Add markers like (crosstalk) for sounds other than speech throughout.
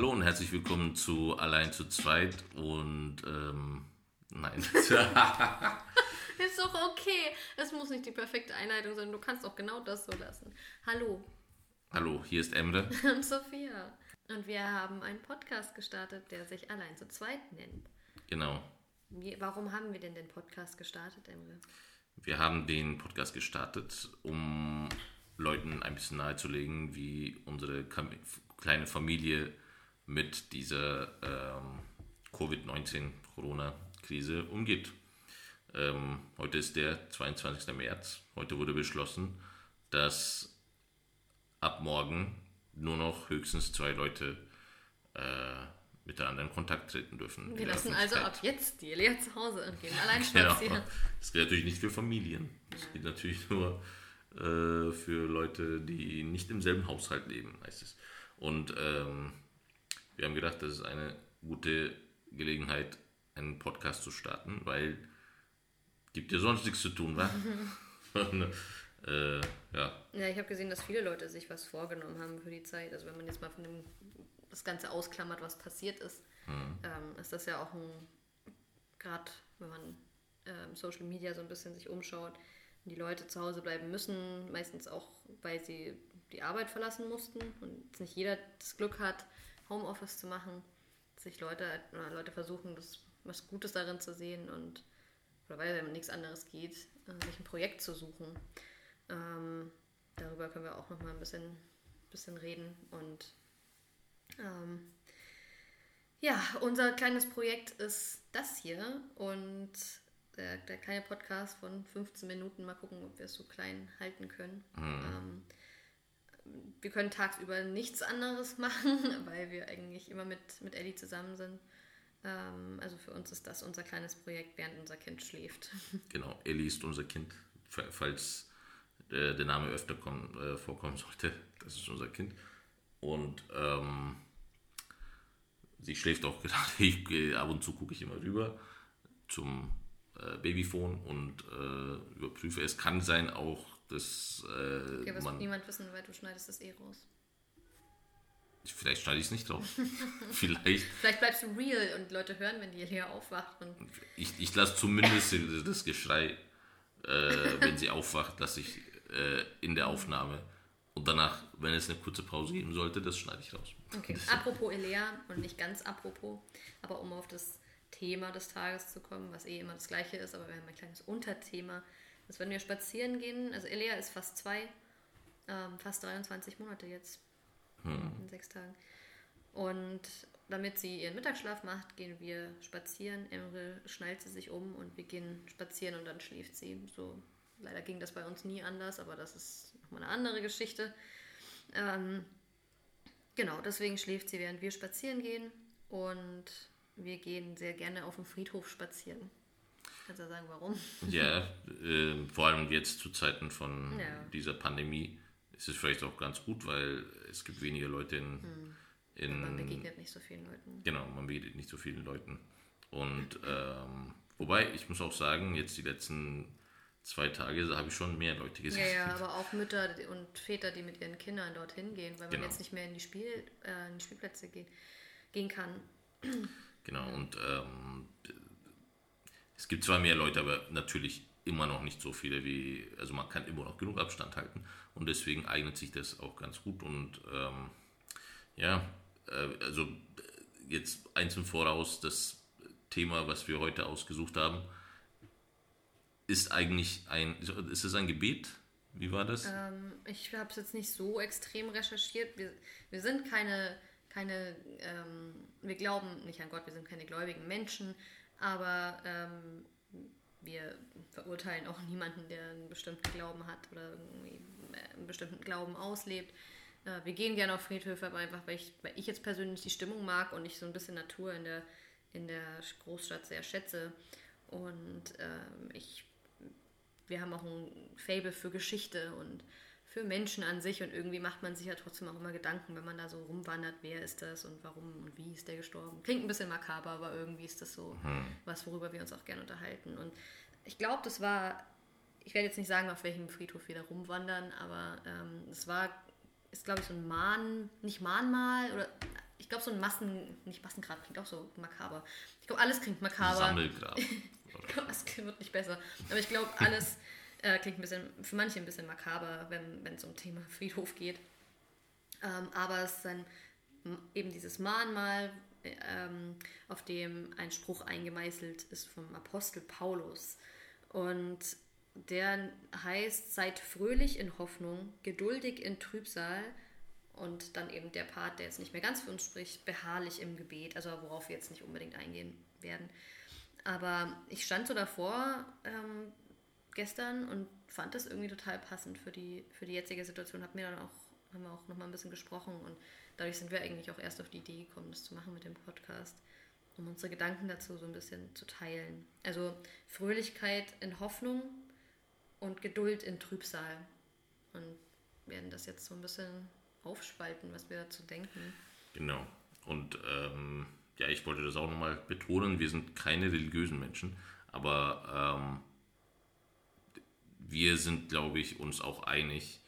Hallo und herzlich willkommen zu Allein zu zweit und ähm, nein. (laughs) (laughs) Ist doch okay. Es muss nicht die perfekte Einleitung sein. Du kannst auch genau das so lassen. Hallo. Hallo, hier ist Emre. (laughs) Und Sophia. Und wir haben einen Podcast gestartet, der sich Allein zu zweit nennt. Genau. Wie, warum haben wir denn den Podcast gestartet, Emre? Wir haben den Podcast gestartet, um Leuten ein bisschen nahezulegen, wie unsere kleine Familie mit dieser ähm, Covid-19-Corona-Krise umgeht. Ähm, heute ist der 22. März. Heute wurde beschlossen, dass ab morgen nur noch höchstens zwei Leute äh, miteinander in Kontakt treten dürfen. Wir lassen also ab jetzt die Elia zu Hause und gehen allein (laughs) Genau. spazieren. Das gilt natürlich nicht für Familien. Das gilt natürlich nur äh, für Leute, die nicht im selben Haushalt leben, heißt es. Und ähm, wir haben gedacht, das ist eine gute Gelegenheit, einen Podcast zu starten, weil gibt ja sonst nichts zu tun, wa? (laughs) Äh, ja, Ja, ich habe gesehen, dass viele Leute sich was vorgenommen haben für die Zeit. Also wenn man jetzt mal von dem das Ganze ausklammert, was passiert ist, ähm, ist das ja auch ein, gerade wenn man ähm, Social Media so ein bisschen sich umschaut, die Leute zu Hause bleiben müssen, meistens auch, weil sie die Arbeit verlassen mussten und jetzt nicht jeder das Glück hat, Homeoffice zu machen, sich Leute, oder Leute versuchen, das, was Gutes darin zu sehen und oder weil es nichts anderes geht, äh, sich ein Projekt zu suchen. Ähm, darüber können wir auch noch mal ein bisschen, bisschen reden. Und ähm, ja, unser kleines Projekt ist das hier. Und der, der kleine Podcast von 15 Minuten. Mal gucken, ob wir es so klein halten können. Ähm, wir können tagsüber nichts anderes (laughs) machen, weil wir eigentlich immer mit, mit Ellie zusammen sind. Ähm, also für uns ist das unser kleines Projekt, während unser Kind schläft. (laughs) genau. Ellie ist unser Kind, fa- falls äh, der Name öfter kommen, äh, vorkommen sollte. Das ist unser Kind. Und ähm, sie schläft auch (laughs) gerade. Ich, äh, ab und zu gucke ich immer rüber zum äh, Babyphone und äh, überprüfe. Es kann sein auch, dass äh, Okay, was man. niemand wissen, weil du schneidest das eh raus. Vielleicht schneide ich es nicht drauf. (laughs) Vielleicht. Vielleicht bleibst du real und Leute hören, wenn die Elia aufwacht. Ich, ich lasse zumindest das Geschrei, äh, wenn sie aufwacht, lasse ich äh, in der Aufnahme. Und danach, wenn es eine kurze Pause geben sollte, das schneide ich raus. Okay, apropos Elea und nicht ganz apropos, aber um auf das Thema des Tages zu kommen, was eh immer das gleiche ist, aber wir haben ein kleines Unterthema, dass wenn wir spazieren gehen, also Elea ist fast zwei, ähm, fast 23 Monate jetzt, in sechs Tagen. Und damit sie ihren Mittagsschlaf macht, gehen wir spazieren. Emre schnallt sie sich um und wir gehen spazieren und dann schläft sie. So, leider ging das bei uns nie anders, aber das ist nochmal eine andere Geschichte. Ähm, Genau, deswegen schläft sie, während wir spazieren gehen. Und wir gehen sehr gerne auf dem Friedhof spazieren. Kannst du sagen, warum? Ja, äh, vor allem jetzt zu Zeiten von Ja. dieser Pandemie ist es vielleicht auch ganz gut, weil es gibt weniger Leute in. in Man begegnet nicht so vielen Leuten. Genau, man begegnet nicht so vielen Leuten. Und ähm, wobei, ich muss auch sagen, jetzt die letzten zwei Tage habe ich schon mehr Leute gesehen. Ja, ja, aber auch Mütter und Väter, die mit ihren Kindern dorthin gehen, weil man Genau. jetzt nicht mehr in die, Spiel, äh, in die Spielplätze gehen, gehen kann. Genau, und ähm, es gibt zwar mehr Leute, aber natürlich immer noch nicht so viele wie, also man kann immer noch genug Abstand halten und deswegen eignet sich das auch ganz gut und ähm, ja, äh, also äh, jetzt eins im Voraus, das Thema, was wir heute ausgesucht haben, ist eigentlich ein, ist es ein Gebet? Wie war das? Ähm, ich habe es jetzt nicht so extrem recherchiert. Wir, wir sind keine, keine ähm, wir glauben nicht an Gott, wir sind keine gläubigen Menschen, aber ähm, wir verurteilen auch niemanden, der einen bestimmten Glauben hat oder irgendwie äh, einen bestimmten Glauben auslebt. Äh, wir gehen gerne auf Friedhöfe, aber einfach, weil ich, weil ich jetzt persönlich die Stimmung mag und ich so ein bisschen Natur in der, in der Großstadt sehr schätze. Und ähm, ich wir haben auch ein Fable für Geschichte und für Menschen an sich und irgendwie macht man sich ja trotzdem auch immer Gedanken, wenn man da so rumwandert, wer ist das und warum und wie ist der gestorben. Klingt ein bisschen makaber, aber irgendwie ist das so was, worüber wir uns auch gerne unterhalten. Und ich glaube, das war, ich werde jetzt nicht sagen, auf welchem Friedhof wir da rumwandern, aber ähm, es war, ist glaube ich so ein Mahn, nicht Mahnmal oder ich glaube, so ein Massen, nicht Massengrab klingt auch so makaber. Ich glaube, alles klingt makaber. Sammelgrab. (laughs) es wird nicht besser. Aber ich glaube, alles (laughs) äh, klingt ein bisschen, für manche ein bisschen makaber, wenn es um Thema (laughs) Friedhof geht. Ähm, aber es ist dann eben dieses Mahnmal, ähm, auf dem ein Spruch eingemeißelt ist vom Apostel Paulus. Und der heißt, seid fröhlich in Hoffnung, geduldig in Trübsal und dann eben der Part, der jetzt nicht mehr ganz für uns spricht, beharrlich im Gebet, also worauf wir jetzt nicht unbedingt eingehen werden. Aber ich stand so davor ähm, gestern und fand das irgendwie total passend für die, für die jetzige Situation, hab mir dann auch, haben wir auch nochmal ein bisschen gesprochen und dadurch sind wir eigentlich auch erst auf die Idee gekommen, das zu machen mit dem Podcast, um unsere Gedanken dazu so ein bisschen zu teilen. Also Fröhlichkeit in Hoffnung und Geduld in Trübsal. Und werden das jetzt so ein bisschen aufspalten, was wir dazu denken. Genau. Und ähm, ja, ich wollte das auch nochmal betonen, wir sind keine religiösen Menschen, aber ähm, wir sind, glaube ich, uns auch einig,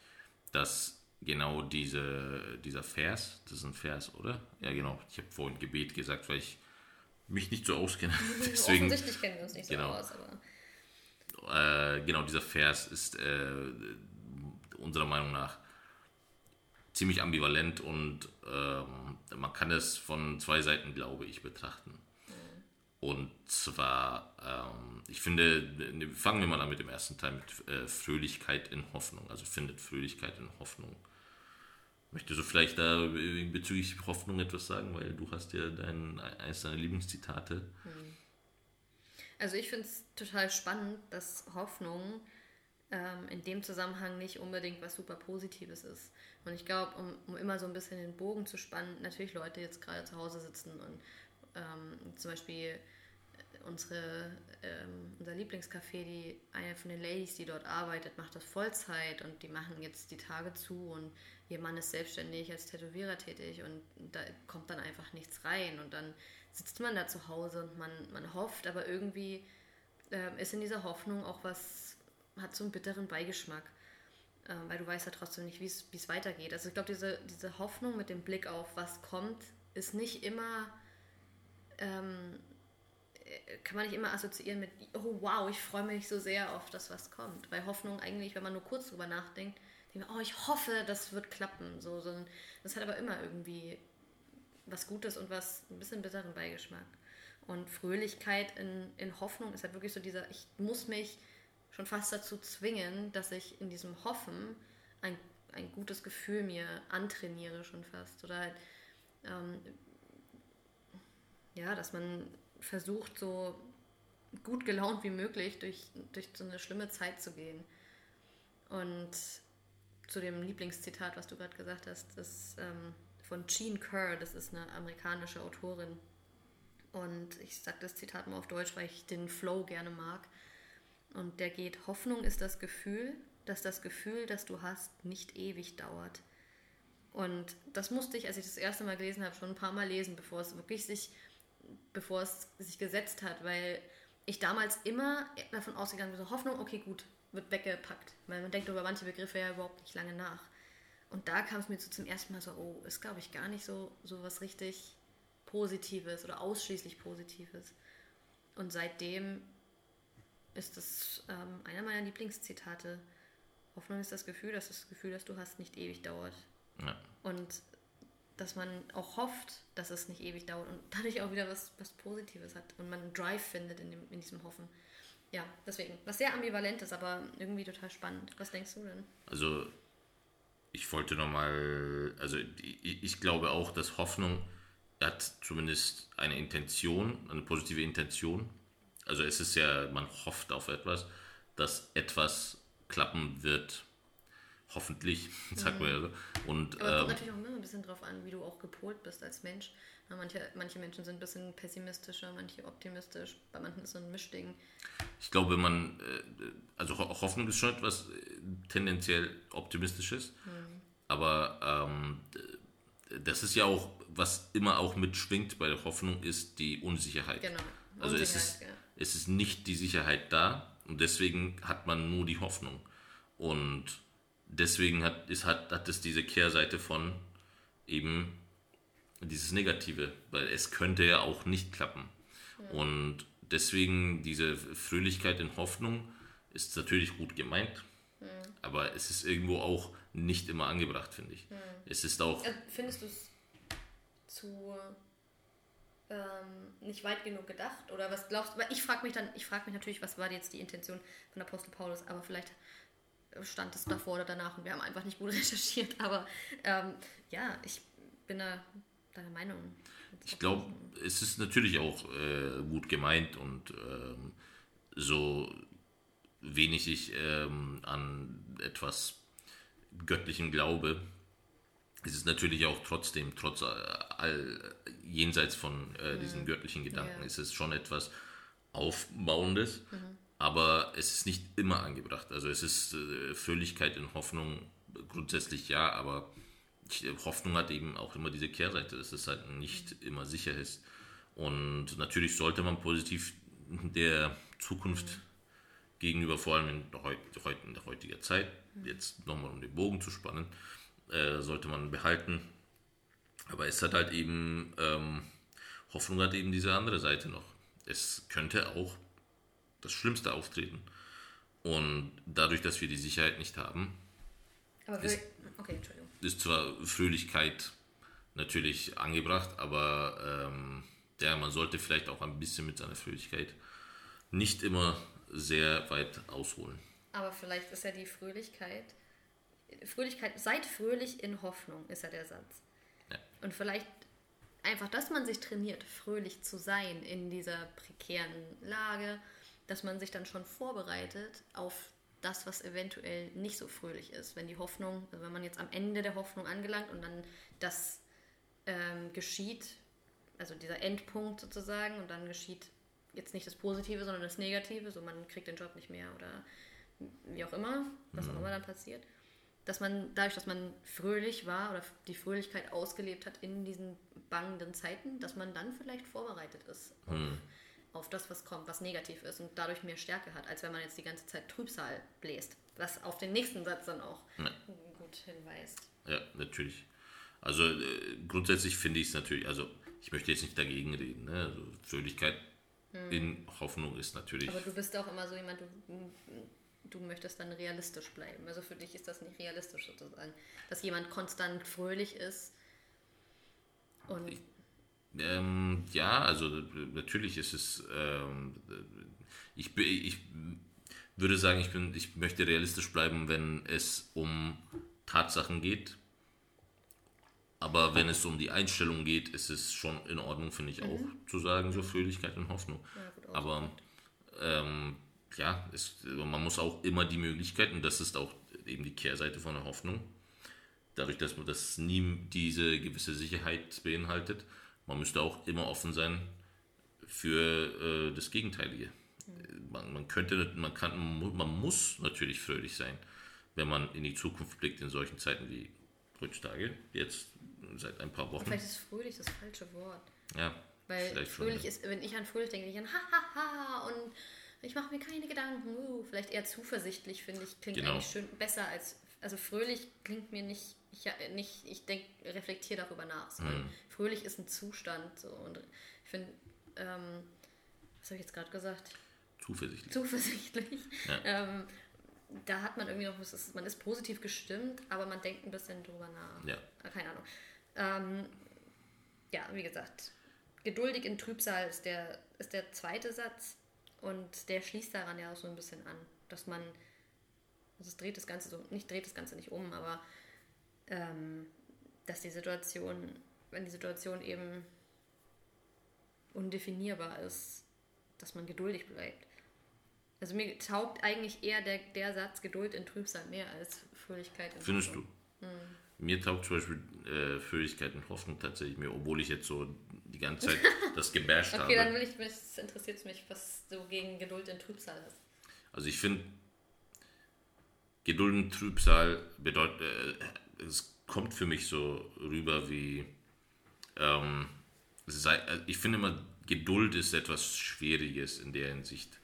dass genau diese, dieser Vers, das ist ein Vers, oder? Ja, genau. Ich habe vorhin Gebet gesagt, weil ich mich nicht so auskenne. (laughs) Deswegen, Offensichtlich kennen wir uns nicht so genau. aus, aber äh, genau dieser Vers ist äh, unserer Meinung nach ziemlich ambivalent und ähm, man kann es von zwei Seiten, glaube ich, betrachten. Und zwar, ähm, ich finde, ne, fangen wir mal an mit dem ersten Teil, mit äh, Fröhlichkeit in Hoffnung. Also findet Fröhlichkeit in Hoffnung. Möchtest du vielleicht da bezüglich Hoffnung etwas sagen, weil du hast ja dein, eines deiner Lieblingszitate. Mhm. Also ich finde es total spannend, dass Hoffnung ähm, in dem Zusammenhang nicht unbedingt was super Positives ist. Und ich glaube, um, um, immer so ein bisschen den Bogen zu spannen, natürlich Leute jetzt gerade zu Hause sitzen und ähm, zum Beispiel äh, unsere, ähm, unser Lieblingscafé, die eine von den Ladies, die dort arbeitet, macht das Vollzeit und die machen jetzt die Tage zu und ihr Mann ist selbstständig als Tätowierer tätig und da kommt dann einfach nichts rein und dann sitzt man da zu Hause und man, man hofft, aber irgendwie äh, ist in dieser Hoffnung auch was, hat so einen bitteren Beigeschmack, äh, weil du weißt ja trotzdem nicht, wie es weitergeht. Also ich glaube, diese, diese Hoffnung mit dem Blick auf was kommt, ist nicht immer, ähm, äh, kann man nicht immer assoziieren mit, oh wow, ich freue mich so sehr auf das, was kommt. Weil Hoffnung eigentlich, wenn man nur kurz drüber nachdenkt, denkt man, oh, ich hoffe, das wird klappen. So, so, das hat aber immer irgendwie was Gutes und was ein bisschen bitteren Beigeschmack. Und Fröhlichkeit in, in Hoffnung ist halt wirklich so dieser, ich muss mich schon fast dazu zwingen, dass ich in diesem Hoffen ein, ein gutes Gefühl mir antrainiere schon fast. Oder halt, ähm, ja, dass man versucht, so gut gelaunt wie möglich durch, durch so eine schlimme Zeit zu gehen. Und zu dem Lieblingszitat, was du gerade gesagt hast, das ähm, von Jean Kerr, das ist eine amerikanische Autorin. Und ich sage das Zitat mal auf Deutsch, weil ich den Flow gerne mag. Und der geht, Hoffnung ist das Gefühl, dass das Gefühl, das du hast, nicht ewig dauert. Und das musste ich, als ich das erste Mal gelesen habe, schon ein paar Mal lesen, bevor es wirklich sich, bevor es sich gesetzt hat, weil ich damals immer davon ausgegangen bin, so Hoffnung, okay, gut, wird weggepackt. Weil man denkt über manche Begriffe ja überhaupt nicht lange nach. Und da kam es mir so zum ersten Mal so, oh, ist glaube ich gar nicht so, so was richtig Positives oder ausschließlich Positives. Und seitdem ist das ähm, einer meiner Lieblingszitate. Hoffnung ist das Gefühl, dass das Gefühl, das du hast, nicht ewig dauert. Ja. Und dass man auch hofft, dass es nicht ewig dauert und dadurch auch wieder was, was Positives hat und man einen Drive findet in, dem, in diesem Hoffen. Ja, deswegen. Was sehr ambivalent ist, aber irgendwie total spannend. Was denkst du denn? Also ich wollte nochmal, also ich, ich glaube auch, dass Hoffnung hat zumindest eine Intention, eine positive Intention. Also es ist ja, man hofft auf etwas, dass etwas klappen wird. Hoffentlich, (laughs) sagt man ja so. Und, Aber es kommt ähm, natürlich auch immer ein bisschen drauf an, wie du auch gepolt bist als Mensch. Manche, manche Menschen sind ein bisschen pessimistischer, manche optimistisch, bei manchen ist so ein Mischding. Ich glaube, man, äh, also Hoffnung ist schon etwas äh, tendenziell Optimistisches, mhm. aber ähm, das ist ja auch, was immer auch mitschwingt bei der Hoffnung, ist die Unsicherheit. Genau. Also es ist, ja. es ist nicht die Sicherheit da und deswegen hat man nur die Hoffnung. Und deswegen hat, ist, hat, hat es diese Kehrseite von eben dieses Negative, weil es könnte ja auch nicht klappen. Und deswegen diese Fröhlichkeit in Hoffnung ist natürlich gut gemeint, aber es ist irgendwo auch nicht immer angebracht, finde ich. Es ist auch. Äh, Findest du es zu ähm, nicht weit genug gedacht? Oder was glaubst du? Ich frage mich dann, ich frage mich natürlich, was war jetzt die Intention von Apostel Paulus, aber vielleicht stand es davor oder danach und wir haben einfach nicht gut (laughs) recherchiert. Aber ähm, ja, ich bin da deiner Meinung. Ich glaube, es ist natürlich auch äh, gut gemeint und ähm, so wenig ich ähm, an etwas göttlichen glaube, ist es natürlich auch trotzdem, trotz all, jenseits von äh, diesen mhm. göttlichen Gedanken, ja. ist es schon etwas Aufbauendes, mhm. Aber es ist nicht immer angebracht. Also es ist äh, Fröhlichkeit in Hoffnung grundsätzlich ja, aber Hoffnung hat eben auch immer diese Kehrseite, dass es halt nicht immer sicher ist. Und natürlich sollte man positiv der Zukunft gegenüber, vor allem in der, in der heutigen Zeit, jetzt nochmal um den Bogen zu spannen, äh, sollte man behalten. Aber es hat halt eben, ähm, Hoffnung hat eben diese andere Seite noch. Es könnte auch das Schlimmste auftreten. Und dadurch, dass wir die Sicherheit nicht haben, ist, okay, ist, zwar Fröhlichkeit natürlich angebracht, aber ähm, ja, man sollte vielleicht auch ein bisschen mit seiner Fröhlichkeit nicht immer sehr weit ausholen. Aber vielleicht ist ja die Fröhlichkeit, Fröhlichkeit, seid fröhlich in Hoffnung, ist ja der Satz. Ja. Und vielleicht einfach, dass man sich trainiert, fröhlich zu sein in dieser prekären Lage, dass man sich dann schon vorbereitet auf das, was eventuell nicht so fröhlich ist. Wenn die Hoffnung, also wenn man jetzt am Ende der Hoffnung angelangt und dann das ähm, geschieht, also dieser Endpunkt sozusagen, und dann geschieht jetzt nicht das Positive, sondern das Negative, so man kriegt den Job nicht mehr oder wie auch immer, was auch mhm. immer dann passiert, dass man dadurch, dass man fröhlich war oder die Fröhlichkeit ausgelebt hat in diesen bangenden Zeiten, dass man dann vielleicht vorbereitet ist mhm. Auf, das, was kommt, was negativ ist und dadurch mehr Stärke hat, als wenn man jetzt die ganze Zeit Trübsal bläst, was auf den nächsten Satz dann auch ja. gut hinweist. Ja, natürlich. Also äh, grundsätzlich finde ich es natürlich, also ich möchte jetzt nicht dagegen reden, ne? also Fröhlichkeit hm. in Hoffnung ist natürlich. Aber du bist auch immer so jemand, du, du möchtest dann realistisch bleiben. Also für dich ist das nicht realistisch sozusagen. Dass jemand konstant fröhlich ist und. Ich, ähm, ja, also natürlich ist es. Ähm, ich, ich würde sagen, ich, bin, ich möchte realistisch bleiben, wenn es um Tatsachen geht, aber wenn es um die Einstellung geht, ist es schon in Ordnung, finde ich mhm. auch, zu sagen, so Fröhlichkeit und Hoffnung. Ja, Aber ähm, ja, es, man muss auch immer die Möglichkeit, und das ist auch eben die Kehrseite von der Hoffnung, dadurch, dass man das nie diese gewisse Sicherheit beinhaltet, man müsste auch immer offen sein für äh, das Gegenteilige. Man, man, könnte, man kann, man muss natürlich fröhlich sein, wenn man in die Zukunft blickt in solchen Zeiten wie heutzutage, jetzt seit ein paar Wochen. Vielleicht ist fröhlich das falsche Wort. Ja. Weil fröhlich schon, ist, wenn ich an fröhlich denke, ich an hahaha und ich mache mir keine Gedanken. Uh, vielleicht eher zuversichtlich, finde ich, klingt genau. eigentlich schön besser als. Also fröhlich klingt mir nicht. Ich, nicht, ich denke, reflektiere darüber nach. So. Hm. Fröhlich ist ein Zustand. So. Und ich finde, ähm, was habe ich jetzt gerade gesagt? Zuversichtlich. Zuversichtlich. Ja. (laughs) Ähm, da hat man irgendwie noch, man ist positiv gestimmt, aber man denkt ein bisschen drüber nach. Ja. Keine Ahnung. Ähm, ja, wie gesagt, geduldig in Trübsal ist der, ist der zweite Satz und der schließt daran ja auch so ein bisschen an, dass man, also es dreht das Ganze so, nicht dreht das Ganze nicht um, aber ähm, dass die Situation, wenn die Situation eben undefinierbar ist, dass man geduldig bleibt. Also mir taugt eigentlich eher der, der Satz Geduld in Trübsal mehr als Fröhlichkeit in Findest du? Hm. Mir taugt zum Beispiel äh, Fröhlichkeit und Hoffnung tatsächlich mehr, obwohl ich jetzt so die ganze Zeit (laughs) das gebasht okay, habe. Okay, dann will ich, das interessiert mich, was du gegen Geduld in Trübsal hast. Also ich finde, Geduld in Trübsal bedeutet, äh, es kommt für mich so rüber wie, ähm, sei, äh, ich finde immer, Geduld ist etwas Schwieriges in der Hinsicht,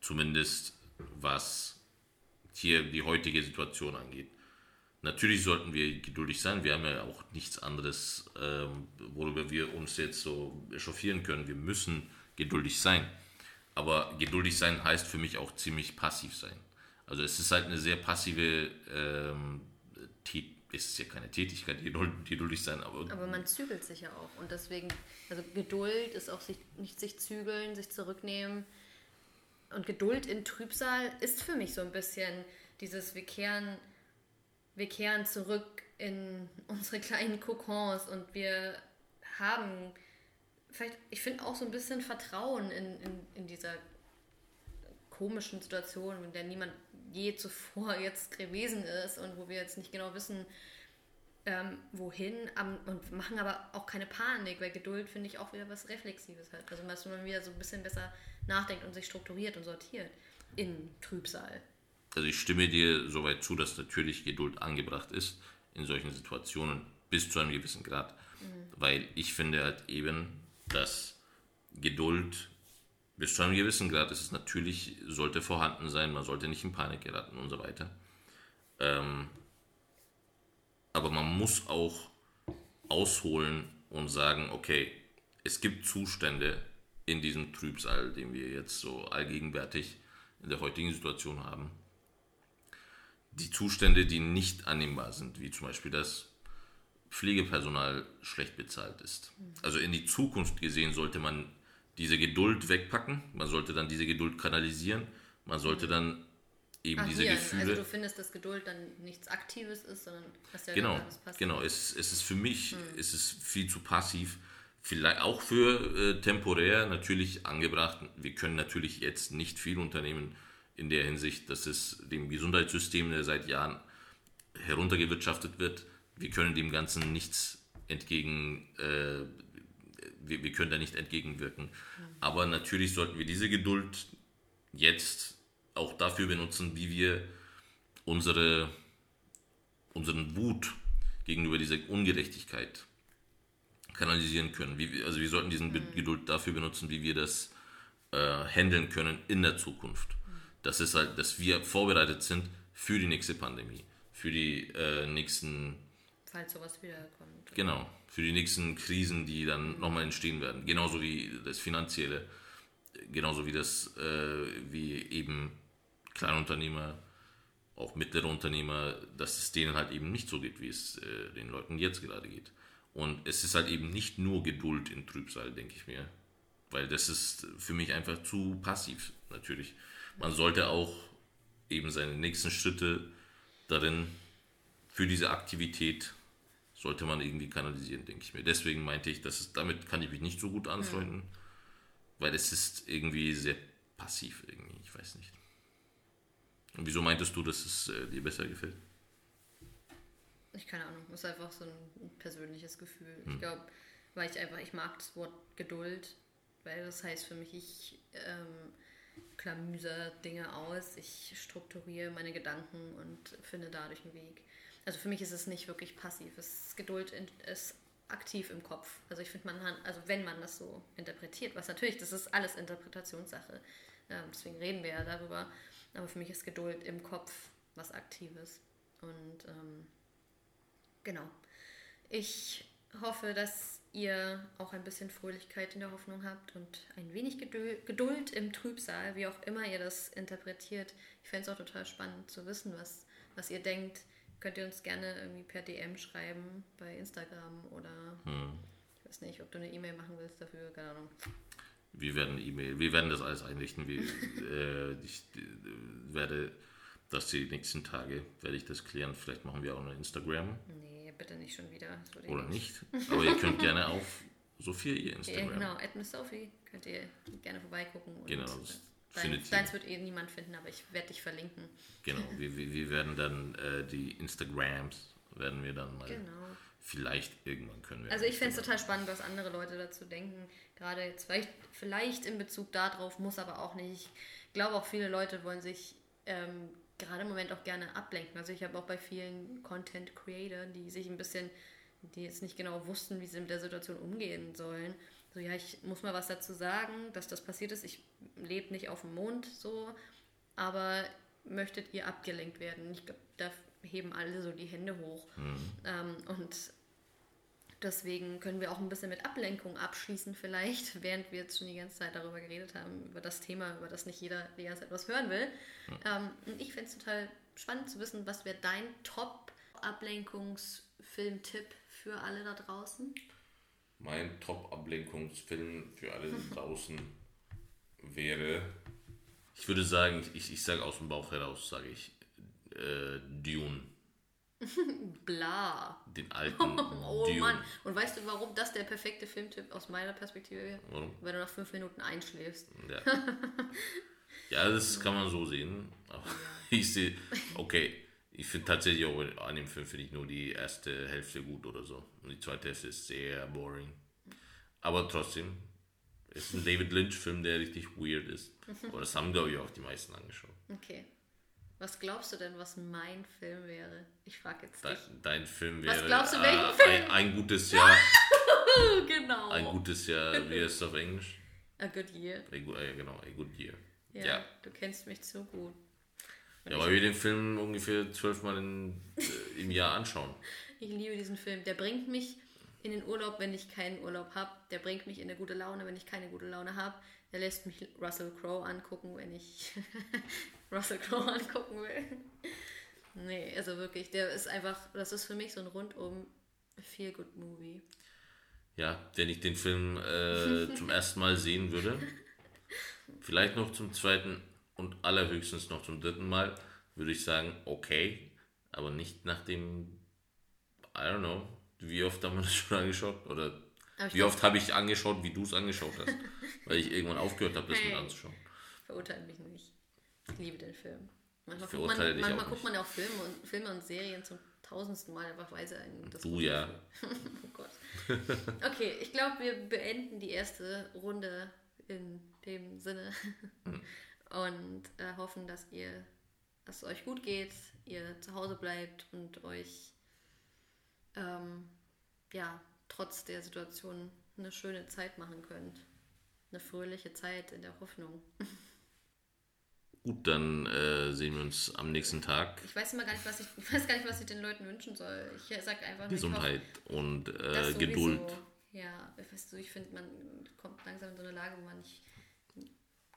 zumindest was hier die heutige Situation angeht. Natürlich sollten wir geduldig sein. Wir haben ja auch nichts anderes, ähm, worüber wir uns jetzt so echauffieren können. Wir müssen geduldig sein. Aber geduldig sein heißt für mich auch ziemlich passiv sein. Also es ist halt eine sehr passive ähm, es ist ja keine Tätigkeit, geduldig sein, aber. Aber man zügelt sich ja auch. Und deswegen, also Geduld ist auch sich, nicht sich zügeln, sich zurücknehmen. Und Geduld in Trübsal ist für mich so ein bisschen dieses, wir kehren, wir kehren zurück in unsere kleinen Kokons und wir haben vielleicht, ich finde auch so ein bisschen Vertrauen in, in, in dieser komischen Situation, in der niemand je zuvor jetzt gewesen ist und wo wir jetzt nicht genau wissen, ähm, wohin am, und machen aber auch keine Panik, weil Geduld finde ich auch wieder was Reflexives hat. Also dass man wieder so ein bisschen besser nachdenkt und sich strukturiert und sortiert in Trübsal. Also ich stimme dir soweit zu, dass natürlich Geduld angebracht ist in solchen Situationen bis zu einem gewissen Grad. Mhm. Weil ich finde halt eben, dass Geduld bis zu einem gewissen Grad ist es natürlich, sollte vorhanden sein, man sollte nicht in Panik geraten und so weiter. Ähm, aber man muss auch ausholen und sagen, okay, es gibt Zustände in diesem Trübsal, den wir jetzt so allgegenwärtig in der heutigen Situation haben. Die Zustände, die nicht annehmbar sind, wie zum Beispiel das Pflegepersonal schlecht bezahlt ist. Also in die Zukunft gesehen sollte man diese Geduld wegpacken, man sollte dann diese Geduld kanalisieren, man sollte dann eben Ach, diese hier, Gefühle. Also du findest, dass Geduld dann nichts Aktives ist, sondern dass ja genau, genau. Es, es ist für mich, hm. es ist viel zu passiv. Vielleicht auch für äh, temporär natürlich angebracht. Wir können natürlich jetzt nicht viel unternehmen in der Hinsicht, dass es dem Gesundheitssystem, der seit Jahren heruntergewirtschaftet wird, wir können dem Ganzen nichts entgegen, äh, wir, wir, können da nicht entgegenwirken. Mhm. Aber natürlich sollten wir diese Geduld jetzt auch dafür benutzen, wie wir unsere, unseren Wut gegenüber dieser Ungerechtigkeit kanalisieren können. Wie, also wir sollten diesen mhm. Geduld dafür benutzen, wie wir das äh, handeln können in der Zukunft. Mhm. Das ist halt, dass wir vorbereitet sind für die nächste Pandemie, für die äh, nächsten... Falls sowas wiederkommt. Genau, für die nächsten Krisen, die dann mhm. nochmal entstehen werden. Genauso wie das Finanzielle, genauso wie das, äh, wie eben Kleinunternehmer, auch mittlere Unternehmer, dass es denen halt eben nicht so geht, wie es äh, den Leuten jetzt gerade geht. Und es ist halt eben nicht nur Geduld in Trübsal, denke ich mir. Weil das ist für mich einfach zu passiv, natürlich. Man sollte auch eben seine nächsten Schritte darin für diese Aktivität sollte man irgendwie kanalisieren, denke ich mir. Deswegen meinte ich, dass es, damit kann ich mich nicht so gut anfreunden, ja. weil es ist irgendwie sehr passiv irgendwie, ich weiß nicht. Und wieso meintest du, dass es äh, dir besser gefällt? Ich keine Ahnung, es ist einfach so ein persönliches Gefühl. Hm. Ich glaube, weil ich einfach, ich mag das Wort Geduld, weil das heißt für mich, ich ähm, klamüser Dinge aus, ich strukturiere meine Gedanken und finde dadurch einen Weg. Also für mich ist es nicht wirklich passiv, es ist Geduld ist aktiv im Kopf. Also ich finde, man, also wenn man das so interpretiert, was natürlich, das ist alles Interpretationssache, ähm, deswegen reden wir ja darüber, aber für mich ist Geduld im Kopf was Aktives. Und ähm, genau. Ich hoffe, dass ihr auch ein bisschen Fröhlichkeit in der Hoffnung habt und ein wenig Geduld im Trübsal, wie auch immer ihr das interpretiert. Ich fände es auch total spannend zu wissen, was, was ihr denkt. Könnt ihr uns gerne irgendwie per DM schreiben bei Instagram oder hm. ich weiß nicht, ob du eine E-Mail machen willst dafür, keine Ahnung. Wir werden E-Mail, wir werden das alles einrichten. Wir, (laughs) äh, ich äh, werde das die nächsten Tage, werde ich das klären. Vielleicht machen wir auch eine Instagram. Nee, bitte nicht schon wieder. Oder nicht. Aber ihr könnt gerne (laughs) auf Sophia ihr Instagram. Ja, genau, at Miss Sophie. Könnt ihr gerne vorbeigucken. Genau, das Dein, deins wird eh niemand finden, aber ich werde dich verlinken. Genau, (laughs) wir, wir, werden dann äh, die Instagrams, werden wir dann mal genau. vielleicht irgendwann können wir. Also ich finde es total spannend, was andere Leute dazu denken. Gerade jetzt vielleicht, vielleicht in Bezug darauf, muss aber auch nicht. Ich glaube auch viele Leute wollen sich ähm, gerade im Moment auch gerne ablenken. Also ich habe auch bei vielen Content Creators, die sich ein bisschen, die jetzt nicht genau wussten, wie sie mit der Situation umgehen sollen. So, ja, ich muss mal was dazu sagen, dass das passiert ist. Ich lebe nicht auf dem Mond so, aber möchtet ihr abgelenkt werden? Ich glaube, da heben alle so die Hände hoch. Mhm. Ähm, und deswegen können wir auch ein bisschen mit Ablenkung abschließen vielleicht, (laughs) während wir jetzt schon die ganze Zeit darüber geredet haben, über das Thema, über das nicht jeder die ganze Zeit was hören will. Ähm, und ich fände es total spannend zu wissen, was wäre dein Top-Ablenkungsfilm-Tipp für alle da draußen? Mein Top-Ablenkungsfilm für alle (laughs) draußen wäre, ich würde sagen, ich, ich sage aus dem Bauch heraus, sage ich, äh, Dune. (laughs) Bla. Den alten (laughs) Oh Dune. Mann. Und weißt du, warum das der perfekte Filmtipp aus meiner Perspektive wäre? Warum? Weil du nach fünf Minuten einschläfst. Ja. ja, das kann man so sehen. Aber ich sehe, okay, ich finde tatsächlich auch an dem Film finde ich nur die erste Hälfte gut oder so. Und die zweite Hälfte ist sehr boring. Aber trotzdem, ist ein David Lynch-Film, der richtig weird ist. Aber das haben, glaube ich, auch die meisten angeschaut. Okay. Was glaubst du denn, was mein Film wäre? Ich frage jetzt Dein, dich. dein Film Was wäre glaubst du, welchen äh, Film? Ein, ein gutes (laughs) Jahr. genau. Ein gutes Jahr, wie heißt es auf Englisch? A good year. A good, äh, genau, a good year. Ja, Ja. du kennst mich zu gut. Ja, weil wir den Film ungefähr zwölfmal äh, im Jahr anschauen. (laughs) ich liebe diesen Film. Der bringt mich in den Urlaub, wenn ich keinen Urlaub habe. Der bringt mich in eine gute Laune, wenn ich keine gute Laune habe. Der lässt mich Russell Crowe angucken, wenn ich (laughs) Russell Crowe angucken will. Nee, also wirklich, der ist einfach, das ist für mich so ein rundum Feel-Good-Movie. Ja, wenn ich den Film äh, (laughs) zum ersten Mal sehen würde, vielleicht noch zum zweiten und allerhöchstens noch zum dritten Mal, würde ich sagen, okay, aber nicht nach dem, I don't know, wie oft haben wir das (laughs) schon angeschaut? Oder wie oft habe ich angeschaut, wie du es angeschaut hast? (laughs) Weil ich irgendwann aufgehört habe, das mit Hey. anzuschauen. Verurteile mich nicht. Ich liebe den Film. Manchmal, guckt man, manchmal auch guckt nicht. man ja auch Filme und, Filme und Serien zum tausendsten Mal, einfach einen das Du ja. (laughs) Oh Gott. Okay, ich glaube, wir beenden die erste Runde in dem Sinne Hm. Und äh, hoffen, dass ihr, dass es euch gut geht, ihr zu Hause bleibt und euch ähm, ja trotz der Situation eine schöne Zeit machen könnt. Eine fröhliche Zeit in der Hoffnung. (laughs) Gut, dann äh, sehen wir uns am nächsten Tag. Ich weiß immer gar nicht, was ich, ich weiß gar nicht, was ich den Leuten wünschen soll. Ich sag einfach nur, Gesundheit und hoffe, äh, das sowieso. Geduld. Ja, weißt du, ich finde, man kommt langsam in so eine Lage, wo man nicht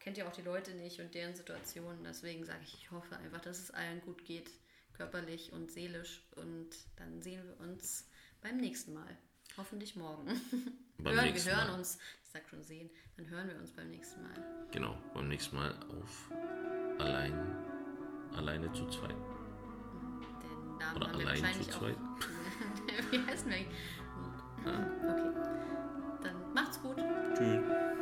kennt ja auch die Leute nicht und deren Situationen. Deswegen sage ich, ich hoffe einfach, dass es allen gut geht, körperlich und seelisch. Und dann sehen wir uns beim nächsten Mal. Hoffentlich morgen. (laughs) Beim hören, wir hören Mal. uns, ich sag schon sehen, dann hören wir uns beim nächsten Mal. Genau, beim nächsten Mal auf allein, alleine zu zweit. Den Namen Oder haben wir allein wahrscheinlich zu auch. zweit. (laughs) Wie heißen wir eigentlich? Okay. Dann macht's gut. Tschüss.